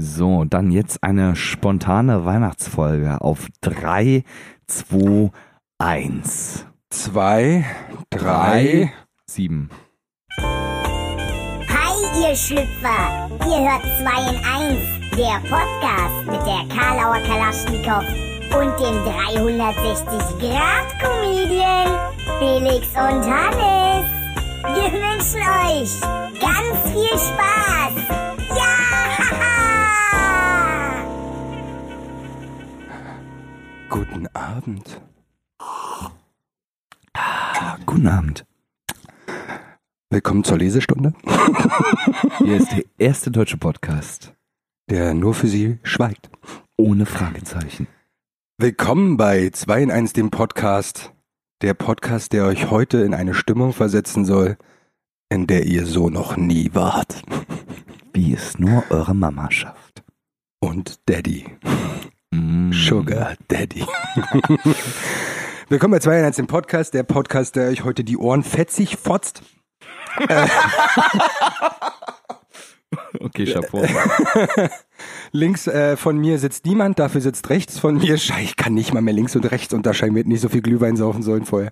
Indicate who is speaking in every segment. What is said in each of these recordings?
Speaker 1: So, dann jetzt eine spontane Weihnachtsfolge auf 3, 2, 1.
Speaker 2: Zwei, drei.
Speaker 1: 7.
Speaker 3: Hi, ihr Schlüpfer! Ihr hört 2 in 1, der Podcast mit der Karlauer Kalaschnikow und dem 360-Grad-Comedian Felix und Hannes. Wir wünschen euch ganz viel Spaß!
Speaker 2: Guten Abend.
Speaker 1: Guten Abend.
Speaker 2: Willkommen zur Lesestunde,
Speaker 1: Hier ist der erste deutsche Podcast
Speaker 2: der nur für Sie schweigt.
Speaker 1: ohne Fragezeichen.
Speaker 2: Willkommen bei 2 in 1, dem Podcast. Der Podcast, der euch heute in eine Stimmung versetzen soll, in der ihr so noch nie wart.
Speaker 1: Wie es nur eure Mama schafft.
Speaker 2: Und Daddy.
Speaker 1: Mm.
Speaker 2: Sugar Daddy. Willkommen bei 2 in 1, dem Podcast, der Podcast, der euch heute die Ohren fetzig fotzt.
Speaker 1: Okay, Chapeau.
Speaker 2: Links äh, von mir sitzt niemand, dafür sitzt rechts von mir. Schei, ich kann nicht mal mehr links und rechts unterscheiden, wir hätten nicht so viel Glühwein saufen sollen vorher.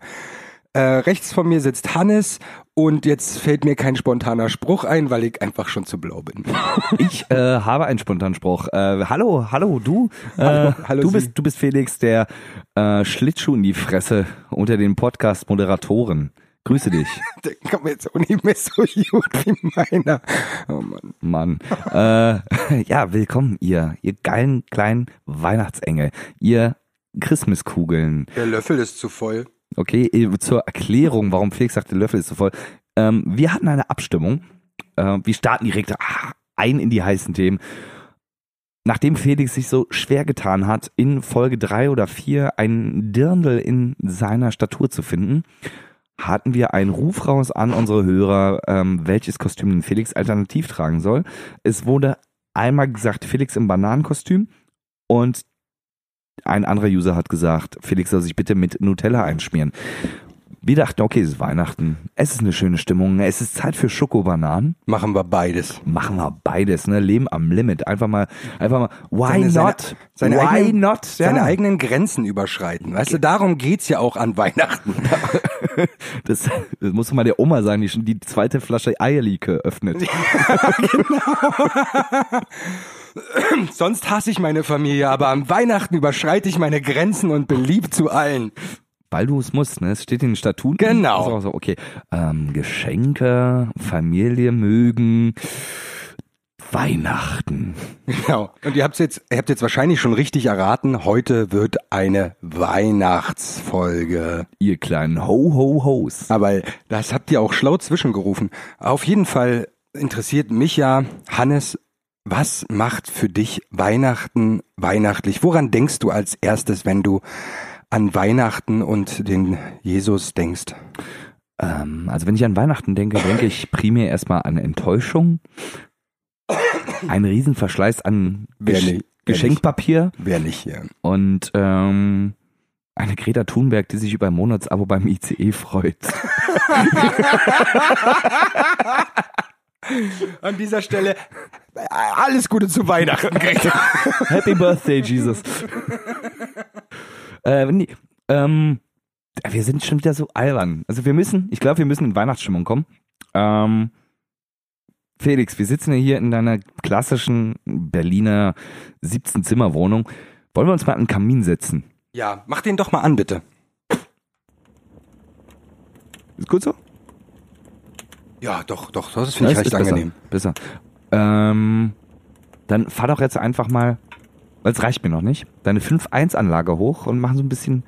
Speaker 2: Äh, rechts von mir sitzt Hannes und jetzt fällt mir kein spontaner Spruch ein, weil ich einfach schon zu blau bin.
Speaker 1: Ich äh, habe einen spontanen Spruch. Äh, hallo, hallo, du. Äh,
Speaker 2: Hallo, hallo
Speaker 1: du
Speaker 2: Sie.
Speaker 1: bist, du bist Felix, der äh, Schlittschuh in die Fresse unter den Podcast-Moderatoren. Grüße dich,
Speaker 2: Der kommt mir jetzt auch nicht mehr so gut wie meiner. Oh Mann.
Speaker 1: Mann. äh, ja, willkommen, ihr, ihr geilen kleinen Weihnachtsengel, ihr Christmaskugeln.
Speaker 2: Der Löffel ist zu voll.
Speaker 1: Okay, äh, zur Erklärung, warum Felix sagt, der Löffel ist so voll. Ähm, wir hatten eine Abstimmung. Äh, wir starten direkt ah, ein in die heißen Themen. Nachdem Felix sich so schwer getan hat, in Folge drei oder vier ein Dirndl in seiner Statur zu finden, hatten wir einen Ruf raus an unsere Hörer, ähm, welches Kostüm denn Felix alternativ tragen soll. Es wurde einmal gesagt, Felix im Bananenkostüm und ein anderer User hat gesagt, Felix soll sich bitte mit Nutella einschmieren. Wir dachten, okay, es ist Weihnachten, es ist eine schöne Stimmung, es ist Zeit für Schokobananen.
Speaker 2: Machen wir beides.
Speaker 1: Machen wir beides, ne? Leben am Limit. Einfach mal, einfach mal, why
Speaker 2: Seine- seine-
Speaker 1: not?
Speaker 2: seine
Speaker 1: why
Speaker 2: eigenen-
Speaker 1: not?
Speaker 2: Seine eigenen Grenzen überschreiten. Weißt du, darum geht's ja auch an Weihnachten.
Speaker 1: das, das muss mal der Oma sagen, die schon die zweite Flasche Eierlikör öffnet.
Speaker 2: Sonst hasse ich meine Familie, aber am Weihnachten überschreite ich meine Grenzen und beliebt zu allen.
Speaker 1: Weil du es musst, ne? Es steht in den Statuten.
Speaker 2: Genau.
Speaker 1: Also, also, okay. Ähm, Geschenke, Familie mögen, Weihnachten.
Speaker 2: Genau. Und ihr habt jetzt, ihr habt jetzt wahrscheinlich schon richtig erraten. Heute wird eine Weihnachtsfolge.
Speaker 1: Ihr kleinen Ho-Ho-Hos.
Speaker 2: Aber das habt ihr auch schlau zwischengerufen. Auf jeden Fall interessiert mich ja, Hannes, was macht für dich Weihnachten weihnachtlich? Woran denkst du als erstes, wenn du an Weihnachten und den Jesus denkst?
Speaker 1: Ähm, also wenn ich an Weihnachten denke, denke ich primär erstmal an Enttäuschung. Ein Riesenverschleiß an Gesch
Speaker 2: nicht,
Speaker 1: Geschenkpapier
Speaker 2: Wer nicht hier?
Speaker 1: und ähm, eine Greta Thunberg, die sich über ein Monatsabo beim ICE freut.
Speaker 2: An dieser Stelle alles Gute zu Weihnachten.
Speaker 1: Happy Birthday, Jesus. äh, nee, ähm, wir sind schon wieder so albern. Also wir müssen, ich glaube, wir müssen in Weihnachtsstimmung kommen. Ähm, Felix, wir sitzen ja hier in deiner klassischen Berliner 17-Zimmer-Wohnung. Wollen wir uns mal an den Kamin setzen?
Speaker 2: Ja, mach den doch mal an, bitte.
Speaker 1: Ist gut so?
Speaker 2: Ja, doch, doch, das finde ich recht
Speaker 1: ist besser,
Speaker 2: angenehm.
Speaker 1: Besser. Ähm, dann fahr doch jetzt einfach mal, weil es reicht mir noch nicht, deine 5-1-Anlage hoch und mach so ein bisschen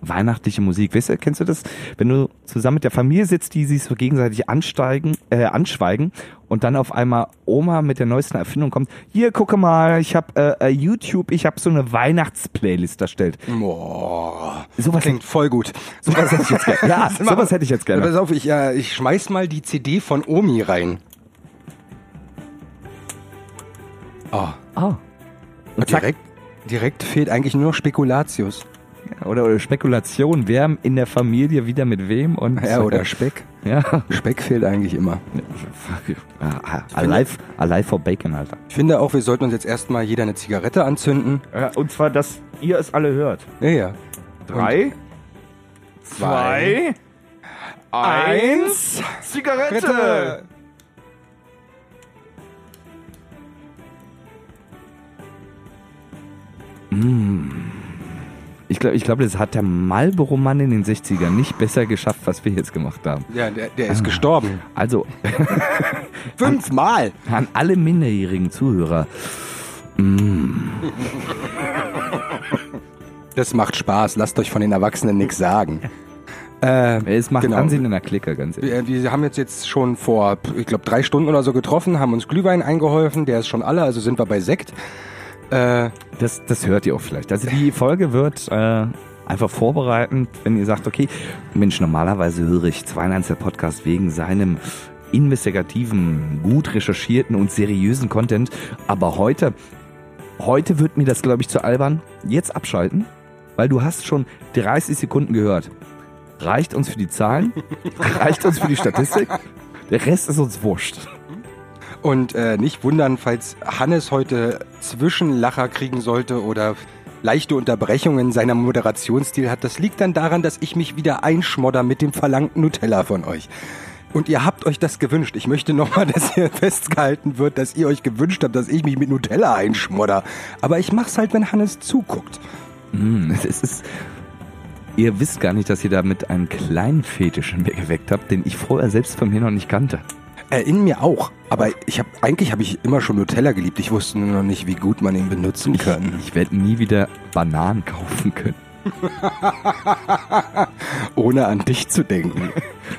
Speaker 1: weihnachtliche Musik. Weißt du, kennst du das? Wenn du zusammen mit der Familie sitzt, die sich so gegenseitig ansteigen, äh, anschweigen und dann auf einmal Oma mit der neuesten Erfindung kommt, hier, gucke mal, ich habe äh, äh, YouTube, ich habe so eine Weihnachtsplaylist erstellt.
Speaker 2: Boah,
Speaker 1: Sowas,
Speaker 2: klingt voll gut.
Speaker 1: sowas hätte ich jetzt gerne. Ja, sowas hätte ich jetzt gerne.
Speaker 2: Pass auf, ich, äh, ich schmeiß mal die CD von Omi rein. Oh,
Speaker 1: Ah. Und
Speaker 2: direkt, direkt fehlt eigentlich nur noch Spekulatius.
Speaker 1: Oder, oder Spekulation, wer in der Familie wieder mit wem und
Speaker 2: Ja, oder Speck.
Speaker 1: ja.
Speaker 2: Speck fehlt eigentlich immer.
Speaker 1: alive, alive for Bacon, Alter.
Speaker 2: Ich finde auch, wir sollten uns jetzt erstmal jeder eine Zigarette anzünden.
Speaker 1: Ja, und zwar, dass ihr es alle hört.
Speaker 2: Ja, ja.
Speaker 1: Drei, zwei, eins, Zigarette!
Speaker 2: Zigarette!
Speaker 1: Ich glaube, ich glaub, das hat der Marlboro-Mann in den 60ern nicht besser geschafft, was wir jetzt gemacht haben.
Speaker 2: Ja, der, der ist gestorben.
Speaker 1: Also,
Speaker 2: Fünfmal!
Speaker 1: an alle minderjährigen Zuhörer,
Speaker 2: Das macht Spaß. Lasst euch von den Erwachsenen nichts sagen. Äh,
Speaker 1: es macht
Speaker 2: Genau.
Speaker 1: Ansehen in der Clique, ganz ehrlich.
Speaker 2: wir, wir haben jetzt, jetzt schon vor, ich glaube, drei Stunden oder so getroffen, haben uns Glühwein eingeholfen. Der ist schon alle, also sind wir bei Sekt. Äh,
Speaker 1: Das, das hört ihr auch vielleicht. Also die Folge wird äh, einfach vorbereitend, wenn ihr sagt, okay, Mensch, normalerweise höre ich 2 in 1 der Podcast wegen seinem investigativen, gut recherchierten und seriösen Content. Aber heute, heute wird mir das, glaube ich, zu albern. Jetzt abschalten, weil du hast schon 30 Sekunden gehört. Reicht uns für die Zahlen, reicht uns für die Statistik. Der Rest ist uns wurscht.
Speaker 2: Und äh, nicht wundern, falls Hannes heute Zwischenlacher kriegen sollte oder leichte Unterbrechungen in seiner Moderationsstil hat. Das liegt dann daran, dass ich mich wieder einschmodder mit dem verlangten Nutella von euch. Und ihr habt euch das gewünscht. Ich möchte nochmal, dass hier festgehalten wird, dass ihr euch gewünscht habt, dass ich mich mit Nutella einschmodder. Aber ich mach's halt, wenn Hannes zuguckt.
Speaker 1: Mm, Es ist. Ihr wisst gar nicht, dass ihr damit einen kleinen Fetisch in mir geweckt habt, den ich vorher selbst von mir noch nicht kannte.
Speaker 2: Äh, in mir auch. Aber ich habe eigentlich habe ich immer schon Nutella geliebt. Ich wusste nur noch nicht, wie gut man ihn benutzen kann.
Speaker 1: Ich werde nie wieder Bananen kaufen können.
Speaker 2: Ohne an dich zu denken.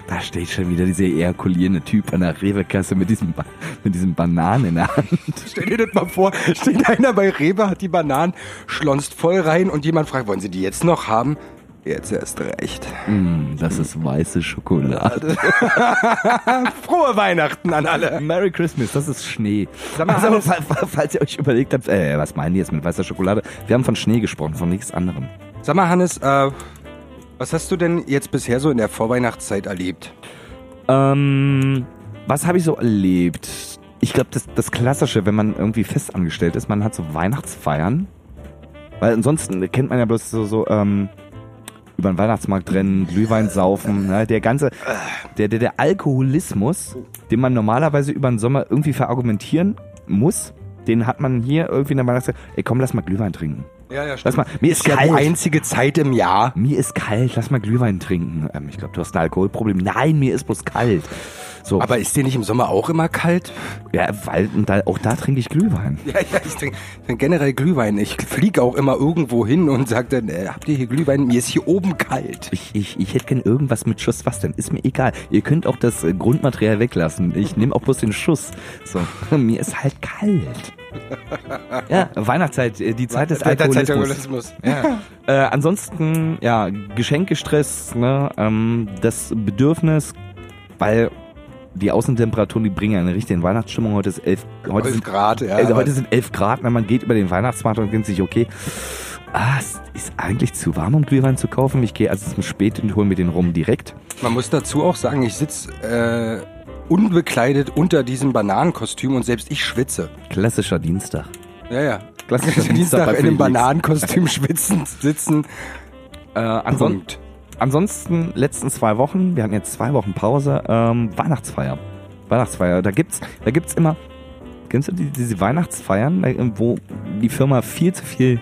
Speaker 1: Da steht schon wieder dieser ejakulierende Typ an der Rewe-Kasse mit diesem, Ba- mit diesem Bananen in der Hand.
Speaker 2: Stell dir das mal vor, steht einer bei Rewe, hat die Bananen, schlonzt voll rein und jemand fragt, wollen Sie die jetzt noch haben? Jetzt erst recht.
Speaker 1: Mm, das ist weiße Schokolade.
Speaker 2: Frohe Weihnachten an alle.
Speaker 1: Merry Christmas, das ist Schnee.
Speaker 2: Sag mal,
Speaker 1: also, falls ihr euch überlegt habt, äh, was meinen die jetzt mit weißer Schokolade? Wir haben von Schnee gesprochen, von nichts anderem.
Speaker 2: Sag mal, Hannes, äh, was hast du denn jetzt bisher so in der Vorweihnachtszeit erlebt?
Speaker 1: Ähm, was habe ich so erlebt? Ich glaube, das, das Klassische, wenn man irgendwie festangestellt ist, man hat so Weihnachtsfeiern. Weil ansonsten kennt man ja bloß so, so ähm, über den Weihnachtsmarkt rennen, Glühwein saufen, ne? der ganze, der, der, der Alkoholismus, den man normalerweise über den Sommer irgendwie verargumentieren muss, den hat man hier irgendwie in der Weihnachtszeit, ey komm, lass mal Glühwein trinken.
Speaker 2: Ja, ja,
Speaker 1: Lass mal, mir ist
Speaker 2: ja die einzige Zeit im Jahr.
Speaker 1: Mir ist kalt, lass mal Glühwein trinken. Ähm, ich glaube, du hast ein Alkoholproblem. Nein, mir ist bloß kalt. So,
Speaker 2: Aber ist dir nicht im Sommer auch immer kalt?
Speaker 1: ja, weil und da, auch da trinke ich Glühwein.
Speaker 2: Ja, ja, ich trinke trink generell Glühwein. Ich fliege auch immer irgendwo hin und sage dann, äh, habt ihr hier Glühwein? Mir ist hier oben kalt.
Speaker 1: Ich, ich, ich hätte gern irgendwas mit Schuss. Was denn? Ist mir egal. Ihr könnt auch das Grundmaterial weglassen. Ich nehme auch bloß den Schuss. So, mir ist halt kalt. Ja, Weihnachtszeit, äh, die Zeit des Alkoholismus. Ja. Äh, ansonsten, ja, Geschenkestress, ne, ähm, das Bedürfnis, weil die Außentemperaturen, die bringen eine richtige Weihnachtsstimmung. Heute ist elf, heute
Speaker 2: Elf
Speaker 1: sind,
Speaker 2: Grad, ja.
Speaker 1: also heute sind elf Grad, wenn man geht über den Weihnachtsmarkt und denkt sich, okay, ah, es ist eigentlich zu warm, um Glühwein zu kaufen. Ich gehe also zum Spät und hole mir den rum direkt.
Speaker 2: Man muss dazu auch sagen, ich sitze äh, unbekleidet unter diesem Bananenkostüm und selbst ich schwitze.
Speaker 1: Klassischer Dienstag.
Speaker 2: Ja, ja.
Speaker 1: Klassischer
Speaker 2: Dienstag
Speaker 1: bei
Speaker 2: in einem. Bananenkostüm schwitzen, sitzen.
Speaker 1: Äh, anson
Speaker 2: Punkt.
Speaker 1: ansonsten, letzten zwei Wochen, wir hatten jetzt zwei Wochen Pause, ähm, Weihnachtsfeier. Weihnachtsfeier, da gibt's, da gibt's immer, kennst du die, diese Weihnachtsfeiern, wo die Firma viel zu viel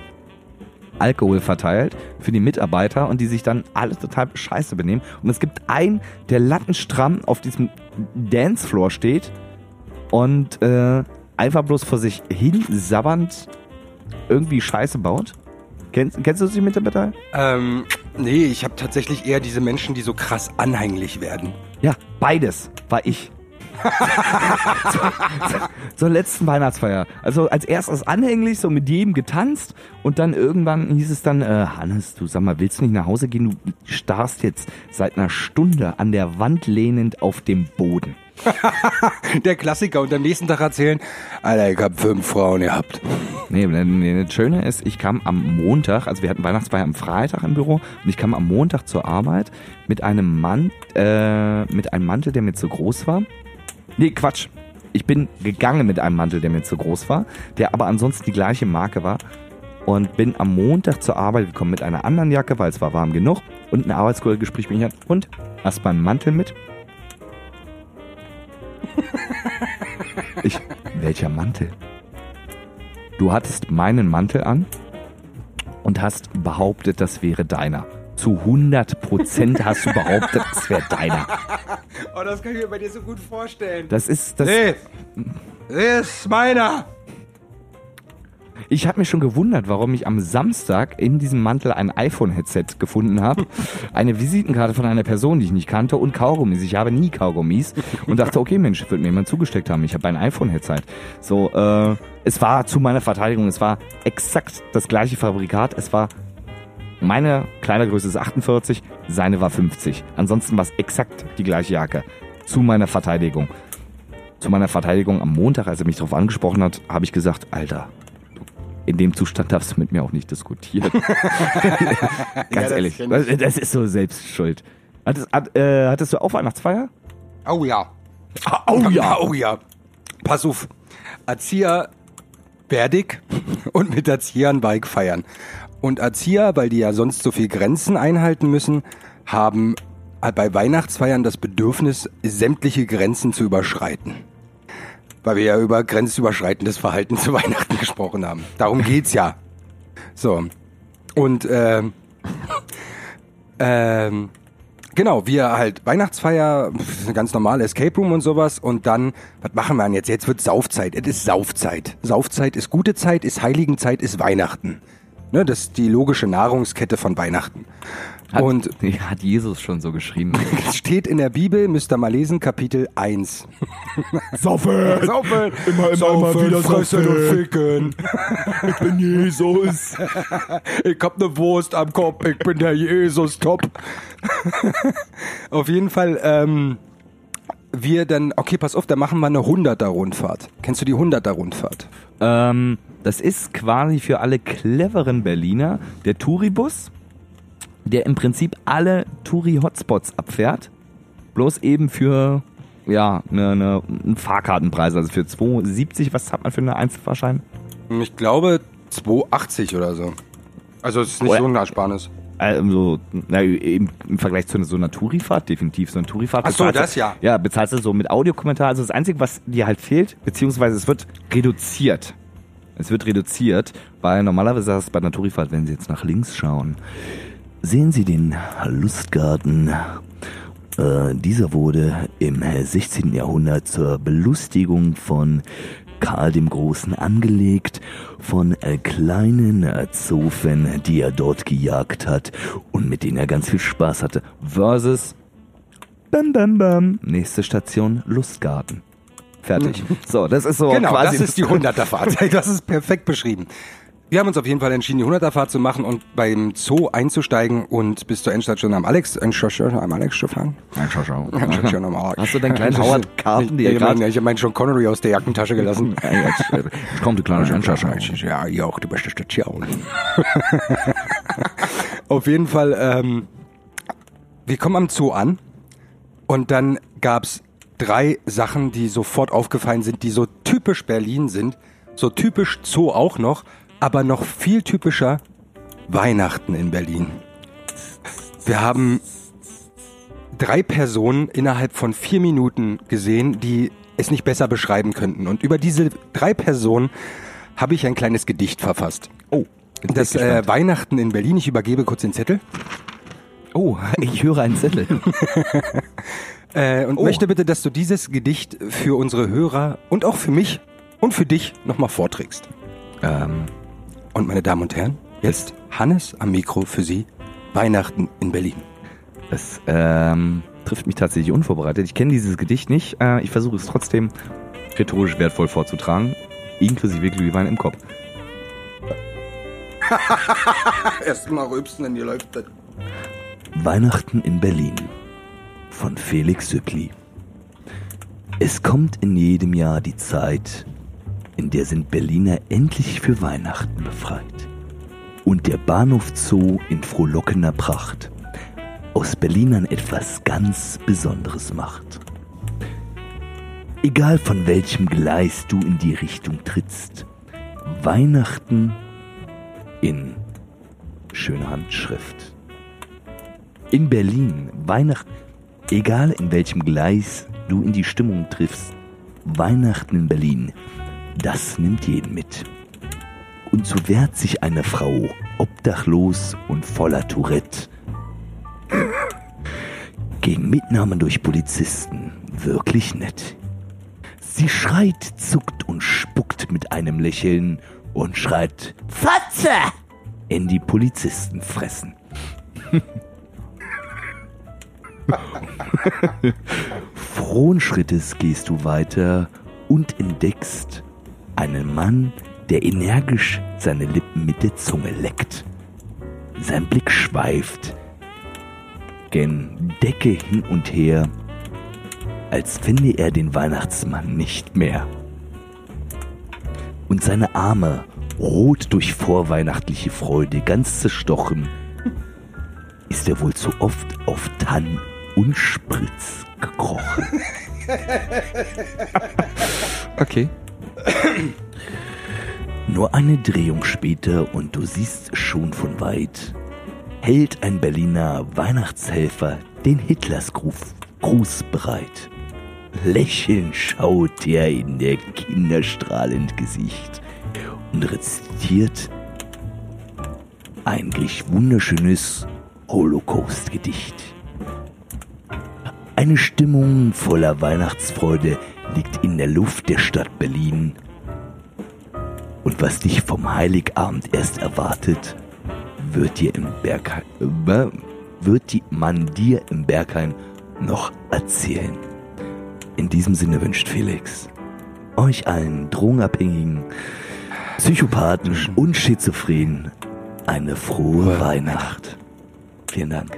Speaker 1: Alkohol verteilt für die Mitarbeiter und die sich dann alle total scheiße benehmen. Und es gibt einen, der lattenstramm auf diesem Dancefloor steht und äh, einfach bloß vor sich hin sabbernd irgendwie Scheiße baut. Kennst, kennst du die Mitarbeiter?
Speaker 2: Ähm, nee, ich habe tatsächlich eher diese Menschen, die so krass anhänglich werden.
Speaker 1: Ja, beides war ich. zur, zur, zur letzten Weihnachtsfeier. Also als erstes anhänglich, so mit jedem getanzt und dann irgendwann hieß es dann, äh, Hannes, du sag mal, willst du nicht nach Hause gehen? Du starrst jetzt seit einer Stunde an der Wand lehnend auf dem Boden.
Speaker 2: Der Klassiker und am nächsten Tag erzählen, Alter, ich hab fünf Frauen gehabt.
Speaker 1: Nee, das Schöne ist, ich kam am Montag, also wir hatten Weihnachtsfeier am Freitag im Büro und ich kam am Montag zur Arbeit mit einem Mann, äh, mit einem Mantel, der mir zu groß war. Nee, Quatsch. Ich bin gegangen mit einem Mantel, der mir zu groß war, der aber ansonsten die gleiche Marke war und bin am Montag zur Arbeit gekommen mit einer anderen Jacke, weil es war warm genug und ein Arbeitskollege spricht mich an und hast meinen Mantel mit? Ich, welcher Mantel? Du hattest meinen Mantel an und hast behauptet, das wäre deiner. Zu 100 Prozent hast du behauptet, das wäre deiner.
Speaker 2: Oh, das kann ich mir bei dir so gut vorstellen.
Speaker 1: Das ist das.
Speaker 2: Nee, ist meiner.
Speaker 1: Ich habe mich schon gewundert, warum ich am Samstag in diesem Mantel ein iPhone-Headset gefunden habe, eine Visitenkarte von einer Person, die ich nicht kannte und Kaugummis. Ich habe nie Kaugummis und dachte, okay, Mensch, wird mir jemand zugesteckt haben. Ich habe ein iPhone-Headset. So, äh, es war zu meiner Verteidigung, es war exakt das gleiche Fabrikat. Es war meine Kleidergröße ist 48, seine war 50. Ansonsten war es exakt die gleiche Jacke. Zu meiner Verteidigung. Zu meiner Verteidigung am Montag, als er mich darauf angesprochen hat, habe ich gesagt, Alter, in dem Zustand darfst du mit mir auch nicht diskutieren. Ganz
Speaker 2: das
Speaker 1: ehrlich, das, das ist so Selbstschuld. Hattest, hat, äh, hattest du auch Weihnachtsfeier?
Speaker 2: Oh ja.
Speaker 1: Oh ja.
Speaker 2: Oh ja. Pass auf. Erzieher fertig und mit Erziehern Bike feiern. Und Erzieher, weil die ja sonst so viel Grenzen einhalten müssen, haben bei Weihnachtsfeiern das Bedürfnis, sämtliche Grenzen zu überschreiten. Weil wir ja über grenzüberschreitendes Verhalten zu Weihnachten gesprochen haben. Darum geht's ja. So. Und ähm, ähm, Genau, wir halt Weihnachtsfeier, ganz normal Escape Room und sowas und dann, was machen wir denn jetzt? Jetzt wird Saufzeit. Es ist Saufzeit. Saufzeit ist gute Zeit, ist Heiligenzeit, ist Weihnachten. Ne, das ist die logische Nahrungskette von Weihnachten.
Speaker 1: Hat,
Speaker 2: Und
Speaker 1: hat Jesus schon so geschrieben.
Speaker 2: es steht in der Bibel, müsst ihr mal lesen, Kapitel 1.
Speaker 1: Saufen!
Speaker 2: Saufen!
Speaker 1: Immer, immer, immer wieder
Speaker 2: fressen und ficken.
Speaker 1: Ich bin Jesus.
Speaker 2: Ich hab ne Wurst am Kopf, ich bin der Jesus, top. auf jeden Fall, ähm, wir dann, okay, pass auf, da machen wir eine 100er Rundfahrt. Kennst du die 100er Rundfahrt?
Speaker 1: Ähm, das ist quasi für alle cleveren Berliner der Touribus, der im Prinzip alle Touri-Hotspots abfährt. Bloß eben für, ja, eine, eine, einen Fahrkartenpreis. Also für 2,70, was hat man für eine Einzelfahrschein?
Speaker 2: Ich glaube 280 oder so. Also es ist nicht
Speaker 1: Oder-
Speaker 2: so ein Ersparnis.
Speaker 1: Also, na, im, im Vergleich zu so einer Tourifahrt, definitiv so eine Tourifahrt.
Speaker 2: Ach so, das ja.
Speaker 1: Ja, bezahlst du so mit Audiokommentar. Also das Einzige, was dir halt fehlt, beziehungsweise es wird reduziert. Es wird reduziert, weil normalerweise hast du bei einer Tourifahrt, wenn Sie jetzt nach links schauen, sehen Sie den Lustgarten. Äh, dieser wurde im 16. Jahrhundert zur Belustigung von Karl dem Großen angelegt, von äh, kleinen äh, Zofen, die er dort gejagt hat und mit denen er ganz viel Spaß hatte, versus Bam Bam Bam, nächste Station Lustgarten. Fertig. So, das ist so
Speaker 2: Genau,
Speaker 1: quasi
Speaker 2: das ist die 100er Fahrt. Das ist perfekt beschrieben. Wir haben uns auf jeden Fall entschieden, die 100er Fahrt zu machen und beim Zoo einzusteigen und bis zur Endstation am Alex, am Alex zu fahren.
Speaker 1: Hast du deinen kleinen Howard-Karten, die
Speaker 2: ja,
Speaker 1: ihr
Speaker 2: ich
Speaker 1: gerade...
Speaker 2: ich meine schon Connery aus der Jackentasche gelassen.
Speaker 1: Ich komme, du kleine Endstation.
Speaker 2: Ja, hier auch die beste Station. Auf jeden Fall, ähm, wir kommen am Zoo an und dann gab's drei Sachen, die sofort aufgefallen sind, die so typisch Berlin sind, so typisch Zoo auch noch, aber noch viel typischer Weihnachten in Berlin. Wir haben drei Personen innerhalb von vier Minuten gesehen, die es nicht besser beschreiben könnten. Und über diese drei Personen habe ich ein kleines Gedicht verfasst.
Speaker 1: Oh,
Speaker 2: Das äh. Weihnachten in Berlin. Ich übergebe kurz den Zettel
Speaker 1: oh, ich höre einen Zettel.
Speaker 2: äh, und
Speaker 1: Oh.
Speaker 2: möchte bitte, dass du dieses Gedicht für unsere Hörer und auch für mich und für dich nochmal vorträgst.
Speaker 1: ähm,
Speaker 2: Und meine Damen und Herren, jetzt Hannes am Mikro für Sie. Weihnachten in Berlin.
Speaker 1: es ähm, trifft mich tatsächlich unvorbereitet. Ich kenne dieses Gedicht nicht. Äh, ich versuche es trotzdem rhetorisch wertvoll vorzutragen, inklusive Glühwein im Kopf.
Speaker 2: Erstmal rülpsen, denn hier läuft das.
Speaker 1: Weihnachten in Berlin von Felix Süppli. Es kommt in jedem Jahr die Zeit, in der sind Berliner endlich für Weihnachten befreit. Und der Bahnhof Zoo in frohlockender Pracht aus Berlinern etwas ganz Besonderes macht. Egal von welchem Gleis du in die Richtung trittst, Weihnachten in schöner Handschrift. In Berlin, Weihnachten, egal in welchem Gleis du in die Stimmung triffst, Weihnachten in Berlin, das nimmt jeden mit. Und so wehrt sich eine Frau, obdachlos und voller Tourette, gegen Mitnahmen durch Polizisten wirklich nett. Sie schreit, zuckt und spuckt mit einem Lächeln und schreit Fotze in die Polizistenfressen. Frohen Schrittes gehst du weiter und entdeckst einen Mann, der energisch seine Lippen mit der Zunge leckt. Sein Blick schweift gen Decke hin und her, als finde er den Weihnachtsmann nicht mehr. Und seine Arme, rot durch vorweihnachtliche Freude, ganz zerstochen, ist er wohl zu oft auf Tann und Spritz gekrochen.
Speaker 2: Okay.
Speaker 1: Nur eine Drehung später und du siehst schon von weit, hält ein Berliner Weihnachtshelfer den Hitlers-Gruß Gruß bereit. Lächelnd schaut er in der kinderstrahlend Gesicht und rezitiert eigentlich wunderschönes Holocaust-Gedicht. Eine Stimmung voller Weihnachtsfreude liegt in der Luft der Stadt Berlin. Und was dich vom Heiligabend erst erwartet, wird dir im Bergheim, äh, wird die man dir im Bergheim noch erzählen. In diesem Sinne wünscht Felix euch allen Drogenabhängigen, Psychopathen und Schizophrenen eine frohe Weihnacht. Vielen Dank.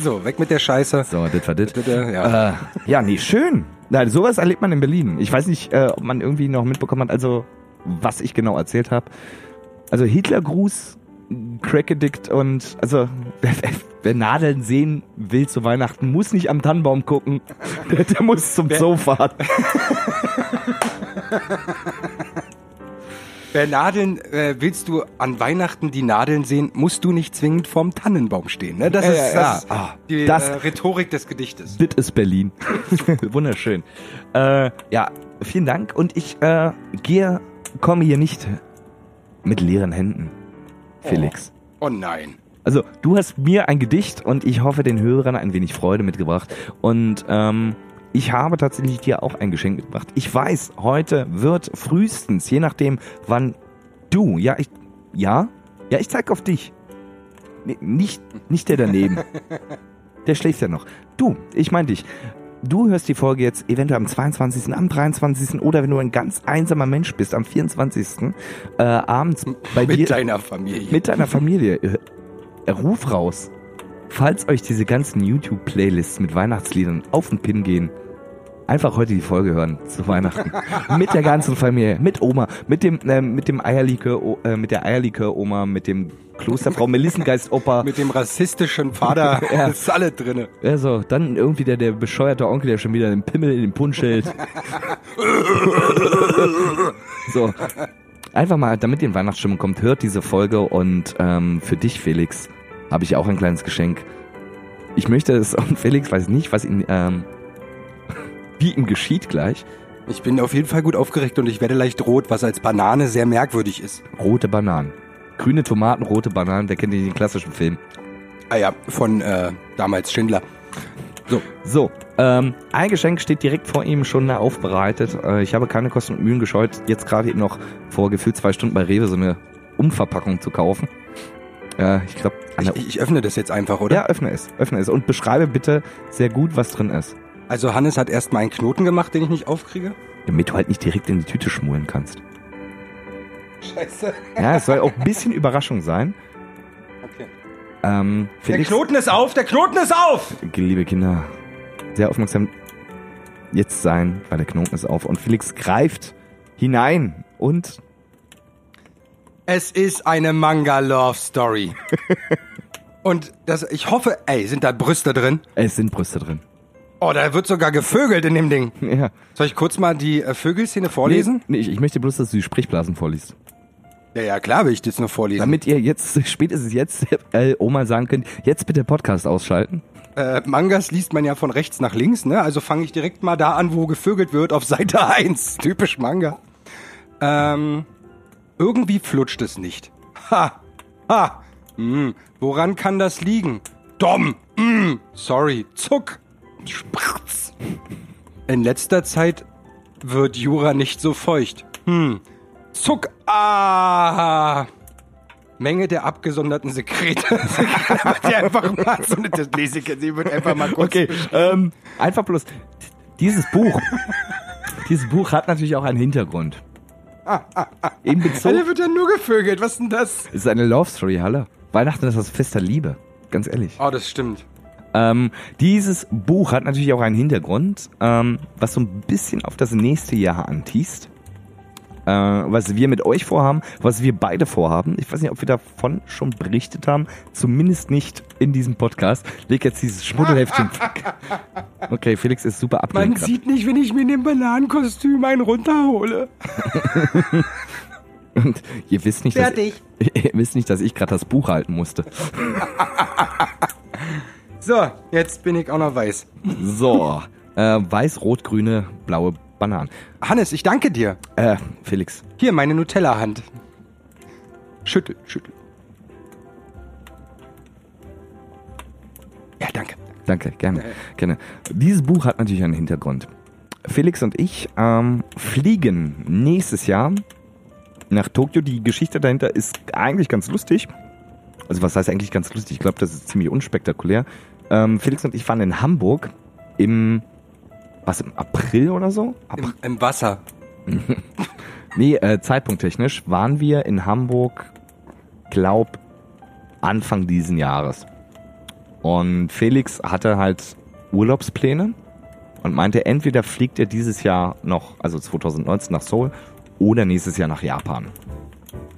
Speaker 2: So, weg mit der Scheiße.
Speaker 1: So, das war das.
Speaker 2: Bitte, ja.
Speaker 1: Äh, ja, nee, schön. Na, sowas erlebt man in Berlin. Ich weiß nicht, äh, ob man irgendwie noch mitbekommen hat, also was ich genau erzählt habe. Also Hitlergruß, Crackedict und also wer, wer, Nadeln sehen will zu Weihnachten, muss nicht am Tannenbaum gucken. Der, der muss zum Zoo fahren.
Speaker 2: Wer Nadeln, äh, willst du an Weihnachten die Nadeln sehen, musst du nicht zwingend vorm Tannenbaum stehen. Ne? Das
Speaker 1: Ja,
Speaker 2: ist
Speaker 1: ja,
Speaker 2: das,
Speaker 1: Ah,
Speaker 2: die
Speaker 1: das-
Speaker 2: äh, Rhetorik des Gedichtes.
Speaker 1: Das ist Berlin. Wunderschön. Äh, ja, vielen Dank. Und ich äh, gehe, komme hier nicht mit leeren Händen, Felix.
Speaker 2: Oh nein.
Speaker 1: Also, du hast mir ein Gedicht und ich hoffe den Hörern ein wenig Freude mitgebracht. Und ähm, ich habe tatsächlich dir auch ein Geschenk mitgebracht. Ich weiß, heute wird frühestens, je nachdem, wann du, ja, ich, ja, ja, ich zeig auf dich. Nee, nicht, nicht der daneben. Der schläft ja noch. Du, ich meine dich. Du hörst die Folge jetzt eventuell am 22., am 23. oder wenn du ein ganz einsamer Mensch bist, am 24. Äh, abends bei dir
Speaker 2: Mit deiner Familie.
Speaker 1: mit deiner Familie. Äh, Ruf raus. Falls euch diese ganzen YouTube-Playlists mit Weihnachtsliedern auf den Pin gehen, einfach heute die Folge hören zu Weihnachten. mit der ganzen Familie, mit Oma, mit dem, äh, mit dem Eierlikör, äh, mit der Eierlikör-Oma, mit dem Klosterfrau Melissengeist-Opa.
Speaker 2: Mit dem rassistischen Vater
Speaker 1: Ja.
Speaker 2: ist alle drinne.
Speaker 1: Also, dann irgendwie der, der bescheuerte Onkel, der schon wieder den Pimmel in den Punsch hält. so. Einfach mal, damit ihr in Weihnachtsstimmung kommt, hört diese Folge und ähm, für dich, Felix, habe ich auch ein kleines Geschenk. Ich möchte es, und Felix weiß nicht, was ihm, ähm, wie ihm geschieht gleich.
Speaker 2: Ich bin auf jeden Fall gut aufgeregt und ich werde leicht rot, was als Banane sehr merkwürdig ist.
Speaker 1: Rote Bananen. Grüne Tomaten, rote Bananen, wer kennt den klassischen Film?
Speaker 2: Ah ja, von äh, damals Schindler. So,
Speaker 1: So, ähm, ein Geschenk steht direkt vor ihm schon aufbereitet. Äh, ich habe keine Kosten und Mühen gescheut, jetzt gerade eben noch vor gefühlt zwei Stunden bei Rewe so eine Umverpackung zu kaufen. Äh, ich glaube,
Speaker 2: ich, ich öffne das jetzt einfach, oder?
Speaker 1: ja, öffne es, öffne es und beschreibe bitte sehr gut, was drin ist.
Speaker 2: Also Hannes hat erstmal einen Knoten gemacht, den ich nicht aufkriege.
Speaker 1: Damit du halt nicht direkt in die Tüte schmulen kannst.
Speaker 2: Scheiße.
Speaker 1: Ja, es soll auch ein bisschen Überraschung sein.
Speaker 2: Okay.
Speaker 1: Ähm,
Speaker 2: Der
Speaker 1: Felix,
Speaker 2: Knoten ist auf, der Knoten ist auf!
Speaker 1: liebe Kinder, sehr aufmerksam jetzt sein, weil der Knoten ist auf. Und Felix greift hinein und
Speaker 2: Es ist eine Manga-Love-Story. Und das, ich hoffe, ey, sind da Brüste drin?
Speaker 1: es sind Brüste drin.
Speaker 2: Oh, da wird sogar gevögelt in dem Ding.
Speaker 1: Ja.
Speaker 2: Soll ich kurz mal die äh, Vögelszene vorlesen?
Speaker 1: Nee, ich, ich möchte bloß, dass du die Sprechblasen vorliest.
Speaker 2: Ja, ja, klar will ich das nur vorlesen.
Speaker 1: Damit ihr jetzt, spätestens jetzt, äh, Oma sagen könnt, jetzt bitte Podcast ausschalten.
Speaker 2: Äh, Mangas liest man ja von rechts nach links, ne? Also fange ich direkt mal da an, wo gevögelt wird, auf Seite 1. Typisch Manga. Ähm, irgendwie flutscht es nicht. Ha! Ha! Hm, woran kann das liegen? Dumm! Hm, sorry. Zuck! In letzter Zeit wird Jura nicht so feucht. Hm. Zuck! Ah! Menge der abgesonderten Sekrete. Macht ihr einfach mal so eine, das lese ich jetzt, ich würde einfach mal kurz.
Speaker 1: Okay, ähm, einfach bloß, dieses Buch, dieses Buch hat natürlich auch einen Hintergrund. Im Bezug,
Speaker 2: Alter, wird ja nur gevögelt. Was ist denn das?
Speaker 1: es ist eine Love Story, Halle. Weihnachten ist das Fest der Liebe. Ganz ehrlich.
Speaker 2: Oh, das stimmt.
Speaker 1: Ähm, dieses Buch hat natürlich auch einen Hintergrund, ähm, was so ein bisschen auf das nächste Jahr antießt. Äh, was wir mit euch vorhaben, was wir beide vorhaben. Ich weiß nicht, ob wir davon schon berichtet haben. Zumindest nicht in diesem Podcast. Leg jetzt dieses Schmuddelheftchen weg. Okay, Felix ist super
Speaker 2: Man
Speaker 1: abgelenkt. grad.
Speaker 2: sieht nicht, wenn ich mir in dem Bananenkostüm einen runterhole.
Speaker 1: Und ihr wisst nicht, dass,
Speaker 2: Fertig.
Speaker 1: ihr wisst nicht, dass ich gerade das Buch halten musste.
Speaker 2: So, jetzt bin ich auch noch weiß.
Speaker 1: So, äh, weiß, rot, grüne, blaue Bananen.
Speaker 2: Hannes, ich danke dir.
Speaker 1: Äh, Felix,
Speaker 2: Hier, meine Nutella-Hand. Schüttel, schüttel. Ja, danke.
Speaker 1: Danke, gerne, gerne. Dieses Buch hat natürlich einen Hintergrund. Felix und ich ähm, fliegen nächstes Jahr nach Tokio. Die Geschichte dahinter ist eigentlich ganz lustig. Also was heißt eigentlich ganz lustig? Ich glaube, das ist ziemlich unspektakulär. Ähm, Felix und ich waren in Hamburg im, was, im April oder so? April.
Speaker 2: Im, Im Wasser.
Speaker 1: Nee, äh, zeitpunkttechnisch waren wir in Hamburg, glaub, Anfang diesen Jahres. Und Felix hatte halt Urlaubspläne und meinte, entweder fliegt er dieses Jahr noch, also 2019 nach Seoul, oder nächstes Jahr nach Japan.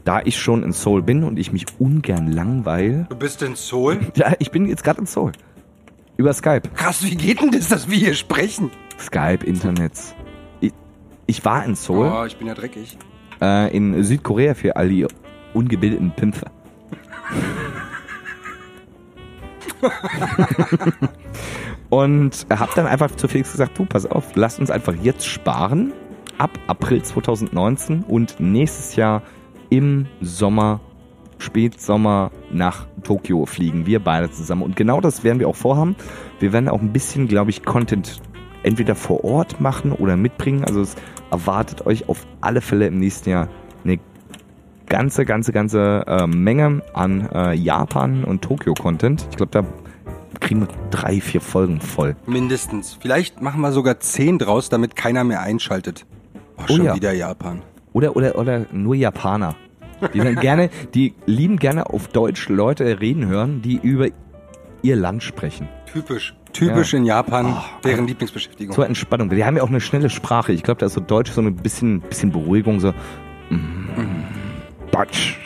Speaker 1: Da ich schon in Seoul bin und ich mich ungern langweile.
Speaker 2: Du bist in Seoul?
Speaker 1: Ja, ich bin jetzt gerade in Seoul. Über Skype.
Speaker 2: Krass, wie geht denn das, dass wir hier sprechen?
Speaker 1: Skype, Internet. Ich, ich war in Seoul.
Speaker 2: Oh, ich bin ja dreckig.
Speaker 1: äh, in Südkorea für all die ungebildeten Pimpfe. Und hab dann einfach zu Felix gesagt, du, pass auf, lass uns einfach jetzt sparen, ab April 2019 und nächstes Jahr im Sommer, Spätsommer nach Tokio fliegen, wir beide zusammen. Und genau das werden wir auch vorhaben. Wir werden auch ein bisschen, glaube ich, Content entweder vor Ort machen oder mitbringen. Also es erwartet euch auf alle Fälle im nächsten Jahr eine ganze, ganze, ganze äh, Menge an äh, Japan und Tokio-Content. Ich glaube, da kriegen wir drei, vier Folgen voll.
Speaker 2: Mindestens. Vielleicht machen wir sogar zehn draus, damit keiner mehr einschaltet. Oh,
Speaker 1: Oh
Speaker 2: schon
Speaker 1: ja.
Speaker 2: wieder Japan.
Speaker 1: Oder, oder, oder nur Japaner. Die dann gerne, die lieben gerne auf Deutsch Leute reden hören, die über ihr Land sprechen.
Speaker 2: Typisch. Typisch
Speaker 1: Ja.
Speaker 2: in Japan,
Speaker 1: Oh,
Speaker 2: deren Lieblingsbeschäftigung.
Speaker 1: Zur Entspannung. Die haben ja auch eine schnelle Sprache. Ich glaube, da ist so Deutsch so ein bisschen, bisschen Beruhigung, so. Mm, Batsch.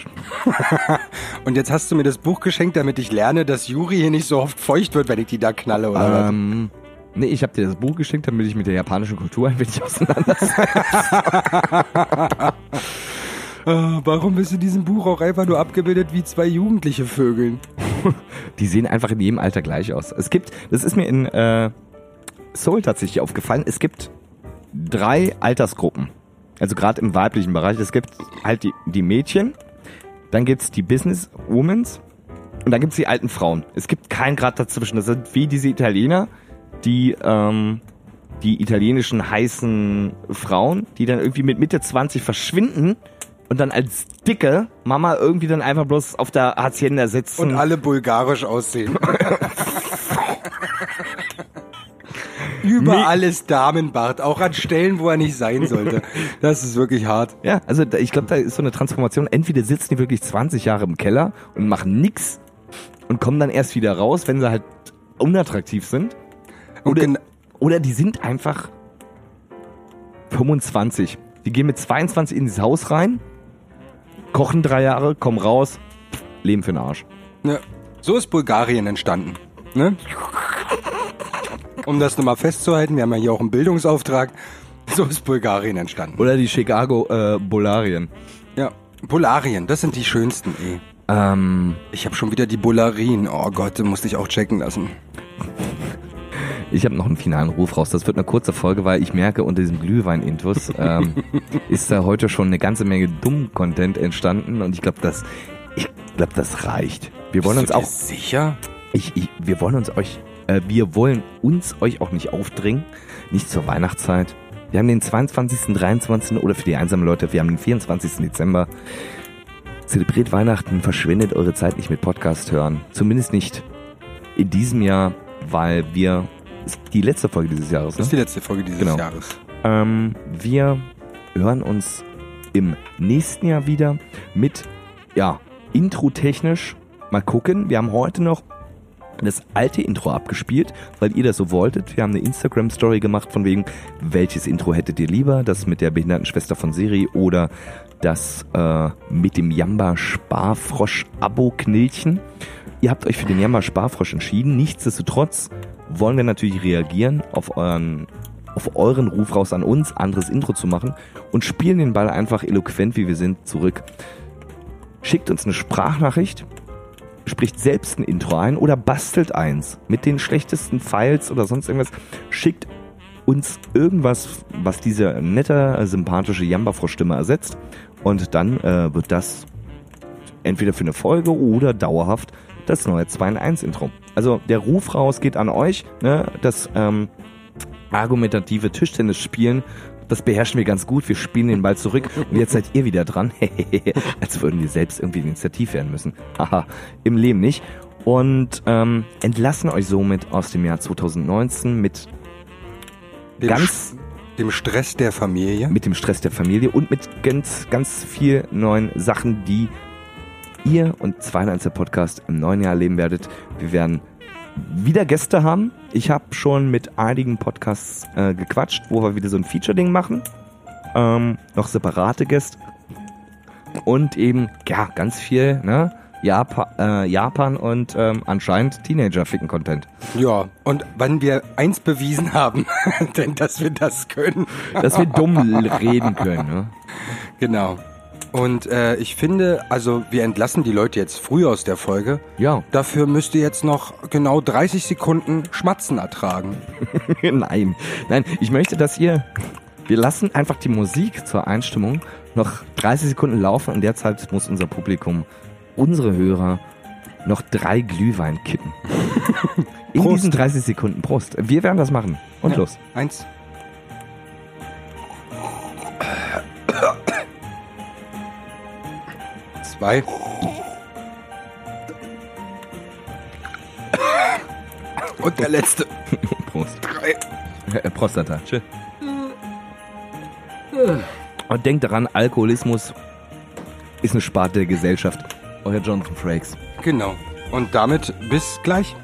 Speaker 2: Und jetzt hast du mir das Buch geschenkt, damit ich lerne, dass Juri hier nicht so oft feucht wird, wenn ich die da knalle, oder
Speaker 1: Ähm, nee, ich habe dir das Buch geschenkt, damit ich mit der japanischen Kultur ein wenig auseinandersetze.
Speaker 2: Äh, warum bist du in diesem Buch auch einfach nur abgebildet wie zwei jugendliche Vögeln?
Speaker 1: Die sehen einfach in jedem Alter gleich aus. Es gibt, das ist mir in äh, Seoul tatsächlich aufgefallen, es gibt drei Altersgruppen. Also gerade im weiblichen Bereich. Es gibt halt die, die Mädchen, dann gibt's die Business-Womans und dann gibt's die alten Frauen. Es gibt keinen Grad dazwischen. Das sind wie diese Italiener, die ähm, die italienischen heißen Frauen, die dann irgendwie mit Mitte 20 verschwinden und dann als dicke Mama irgendwie dann einfach bloß auf der Hacienda sitzen.
Speaker 2: Und alle bulgarisch aussehen. Überall ist Damenbart, auch an Stellen, wo er nicht sein sollte. Das ist wirklich hart.
Speaker 1: Ja, also ich glaube, da ist so eine Transformation. Entweder sitzen die wirklich 20 Jahre im Keller und machen nix und kommen dann erst wieder raus, wenn sie halt unattraktiv sind. Oder, oder die sind einfach 25 Die gehen mit 22 in dieses Haus rein, kochen drei Jahre, kommen raus, leben für den Arsch.
Speaker 2: Ja. So ist Bulgarien entstanden. Ne? Um das nochmal festzuhalten, wir haben ja hier auch einen Bildungsauftrag. So ist Bulgarien entstanden.
Speaker 1: Oder die Chicago äh, Bullarien.
Speaker 2: Ja. Bullarien, das sind die schönsten, eh.
Speaker 1: Ähm,
Speaker 2: Ich habe schon wieder die Bullarien. Oh Gott, musste ich auch checken lassen.
Speaker 1: Ich habe noch einen finalen Ruf raus. Das wird eine kurze Folge, weil ich merke, unter diesem Glühwein-Intus ähm, ist da heute schon eine ganze Menge Dumm-Content entstanden und ich glaube, das, ich glaube, das reicht. Wir wollen uns
Speaker 2: Bist du
Speaker 1: auch
Speaker 2: sicher?
Speaker 1: Ich, ich, wir wollen uns euch, äh, wir wollen uns euch auch nicht aufdringen, nicht zur Weihnachtszeit. Wir haben den 22., 23. oder für die einsamen Leute, wir haben den 24. Dezember. Zelebriert Weihnachten, verschwendet eure Zeit nicht mit Podcast hören. Zumindest nicht in diesem Jahr, weil wir, ist die letzte Folge dieses Jahres,
Speaker 2: Das
Speaker 1: ne?
Speaker 2: ist die letzte Folge dieses
Speaker 1: Genau.
Speaker 2: Jahres.
Speaker 1: Ähm, wir hören uns im nächsten Jahr wieder mit, ja, Intro-technisch. Mal gucken. Wir haben heute noch das alte Intro abgespielt, weil ihr das so wolltet. Wir haben eine Instagram-Story gemacht von wegen, welches Intro hättet ihr lieber? Das mit der behinderten Schwester von Siri oder das äh, mit dem Jamba Sparfrosch Abo-Knilchen. Ihr habt euch für den Jamba Sparfrosch entschieden. Nichtsdestotrotz wollen wir natürlich reagieren auf euren auf euren Ruf raus an uns, anderes Intro zu machen und spielen den Ball einfach eloquent, wie wir sind, zurück. Schickt uns eine Sprachnachricht, spricht selbst ein Intro ein oder bastelt eins mit den schlechtesten Files oder sonst irgendwas. Schickt uns irgendwas, was diese nette, sympathische Jamba-Stimme ersetzt und dann äh, wird das entweder für eine Folge oder dauerhaft das neue 2 in 1 Intro. Also der Ruf raus geht an euch, ne? das ähm, argumentative Tischtennis spielen, das beherrschen wir ganz gut. Wir spielen den Ball zurück und jetzt seid ihr wieder dran. Als würden wir selbst irgendwie initiativ werden müssen. Haha, im Leben nicht. Und ähm, entlassen euch somit aus dem Jahr 2019 mit
Speaker 2: Dem,
Speaker 1: ganz
Speaker 2: dem Stress der Familie.
Speaker 1: mit dem Stress der Familie und mit ganz, ganz viel neuen Sachen, die ihr und 2 Podcast im neuen Jahr erleben werdet. Wir werden wieder Gäste haben. Ich habe schon mit einigen Podcasts äh, gequatscht, wo wir wieder so ein Feature-Ding machen. Ähm, noch separate Gäste. Und eben, ja, ganz viel, ne? Japan, äh, Japan und ähm, anscheinend Teenager-Ficken-Content.
Speaker 2: Ja, und wann wir eins bewiesen haben, denn dass wir das können.
Speaker 1: Dass wir dumm reden können, ne?
Speaker 2: Genau. Und äh, ich finde, also wir entlassen die Leute jetzt früh aus der Folge.
Speaker 1: Ja.
Speaker 2: Dafür müsst ihr jetzt noch genau 30 Sekunden Schmatzen ertragen.
Speaker 1: nein, nein, ich möchte, dass ihr. Wir lassen einfach die Musik zur Einstimmung noch 30 Sekunden laufen. In der Zeit muss unser Publikum, unsere Hörer, noch drei Glühwein kippen. In diesen 30 Sekunden. Prost. Wir werden das machen. Und
Speaker 2: Ja.
Speaker 1: los.
Speaker 2: Eins. Zwei. Und der letzte.
Speaker 1: Prost.
Speaker 2: Drei.
Speaker 1: Äh, Prostata. Tschö. Und denkt daran, Alkoholismus ist eine Sparte der Gesellschaft. Euer Jonathan Frakes.
Speaker 2: Genau. Und damit bis gleich.